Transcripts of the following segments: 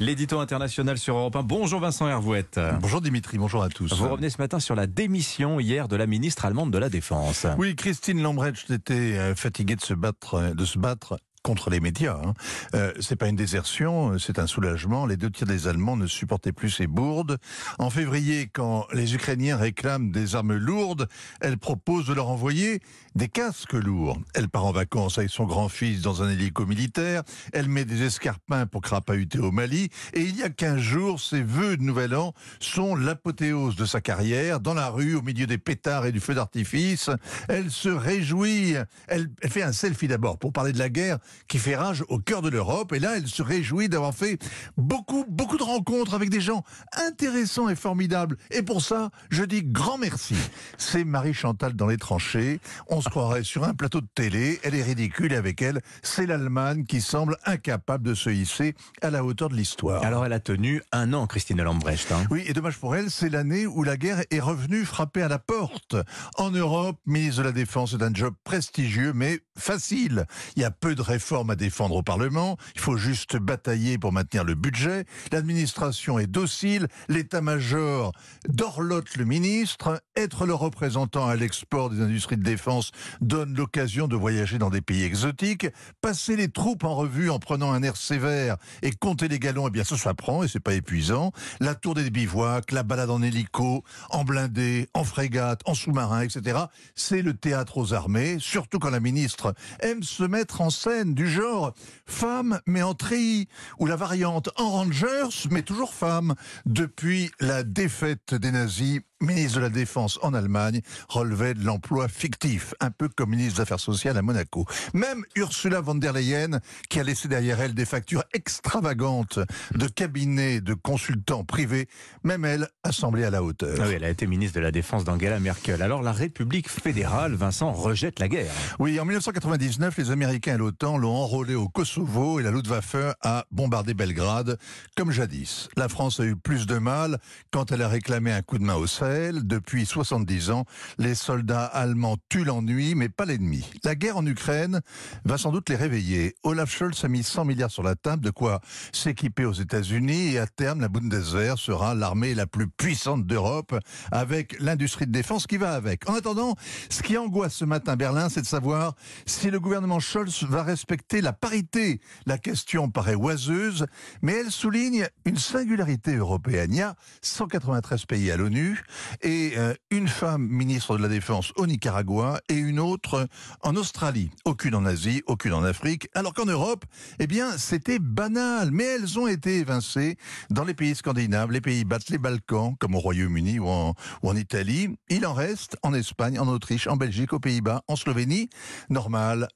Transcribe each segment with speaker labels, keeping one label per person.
Speaker 1: L'édito international sur Europe 1. Bonjour Vincent Hervouette.
Speaker 2: Bonjour Dimitri, bonjour à tous.
Speaker 1: Vous revenez ce matin sur la démission hier de la ministre allemande de la Défense.
Speaker 2: Oui, Christine Lambrecht était euh, fatiguée de se battre, de se battre contre les médias. Hein. Euh, c'est pas une désertion, c'est un soulagement. Les deux tiers des Allemands ne supportaient plus ces bourdes. En février, quand les Ukrainiens réclament des armes lourdes, elle propose de leur envoyer des casques lourds. Elle part en vacances avec son grand-fils dans un hélico militaire. Elle met des escarpins pour crapahuter au Mali. Et il y a 15 jours, ses vœux de Nouvel An sont l'apothéose de sa carrière. Dans la rue, au milieu des pétards et du feu d'artifice, elle se réjouit. Elle fait un selfie d'abord pour parler de la guerre qui fait rage au cœur de l'Europe. Et là, elle se réjouit d'avoir fait beaucoup, beaucoup de rencontres avec des gens intéressants et formidables. Et pour ça, je dis grand merci. C'est Marie Chantal dans les tranchées. On se croirait sur un plateau de télé. Elle est ridicule et avec elle, c'est l'Allemagne qui semble incapable de se hisser à la hauteur de l'histoire.
Speaker 1: Alors elle a tenu un an, Christine Lambrecht. Hein.
Speaker 2: Oui, et dommage pour elle, c'est l'année où la guerre est revenue frapper à la porte. En Europe, ministre de la Défense est un job prestigieux, mais facile. Il y a peu de réformes à défendre au Parlement. Il faut juste batailler pour maintenir le budget. L'administration est docile. L'état-major dorlote le ministre. Être le représentant à l'export des industries de défense donne l'occasion de voyager dans des pays exotiques. Passer les troupes en revue en prenant un air sévère et compter les galons, eh bien, ça s'apprend et c'est pas épuisant. La tour des bivouacs, la balade en hélico, en blindé, en frégate, en sous-marin, etc. C'est le théâtre aux armées, surtout quand la ministre aime se mettre en scène du genre femme mais en treillis ou la variante en Rangers mais toujours femme. Depuis la défaite des nazis, ministre de la Défense en Allemagne relevait de l'emploi fictif, un peu comme ministre des Affaires sociales à Monaco. Même Ursula von der Leyen, qui a laissé derrière elle des factures extravagantes de cabinets de consultants privés, même elle a semblé à la hauteur.
Speaker 1: Ah oui, elle a été ministre de la Défense d'Angela Merkel. Alors la République fédérale, Vincent, rejette la guerre.
Speaker 2: Oui, en 1999, les Américains et l'OTAN l'ont enrôlé au Kosovo et la Luftwaffe a bombardé Belgrade, comme jadis. La France a eu plus de mal quand elle a réclamé un coup de main au Sahel. Depuis 70 ans, les soldats allemands tuent l'ennui, mais pas l'ennemi. La guerre en Ukraine va sans doute les réveiller. Olaf Scholz a mis 100 milliards sur la table, de quoi s'équiper aux États-Unis, et à terme, la Bundeswehr sera l'armée la plus puissante d'Europe, avec l'industrie de défense qui va avec. En attendant, ce qui angoisse ce matin Berlin, c'est de savoir si le gouvernement Scholz va respecter la parité. La question paraît oiseuse, mais elle souligne une singularité européenne. Il y a 193 pays à l'ONU et euh, une femme ministre de la Défense au Nicaragua et une autre en Australie. Aucune en Asie, aucune en Afrique. Alors qu'en Europe, eh bien, c'était banal. Mais elles ont été évincées dans les pays scandinaves, les pays battent les Balkans, comme au Royaume-Uni ou en, Italie. Il en reste en Espagne, en Autriche, en Belgique, aux Pays-Bas, en Slovénie. Normal.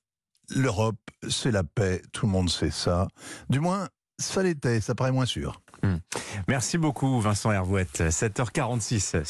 Speaker 2: L'Europe, c'est la paix. Tout le monde sait ça. Du moins, ça l'était. Ça paraît moins sûr.
Speaker 1: Merci beaucoup, Vincent Hervouette. 7h46 sur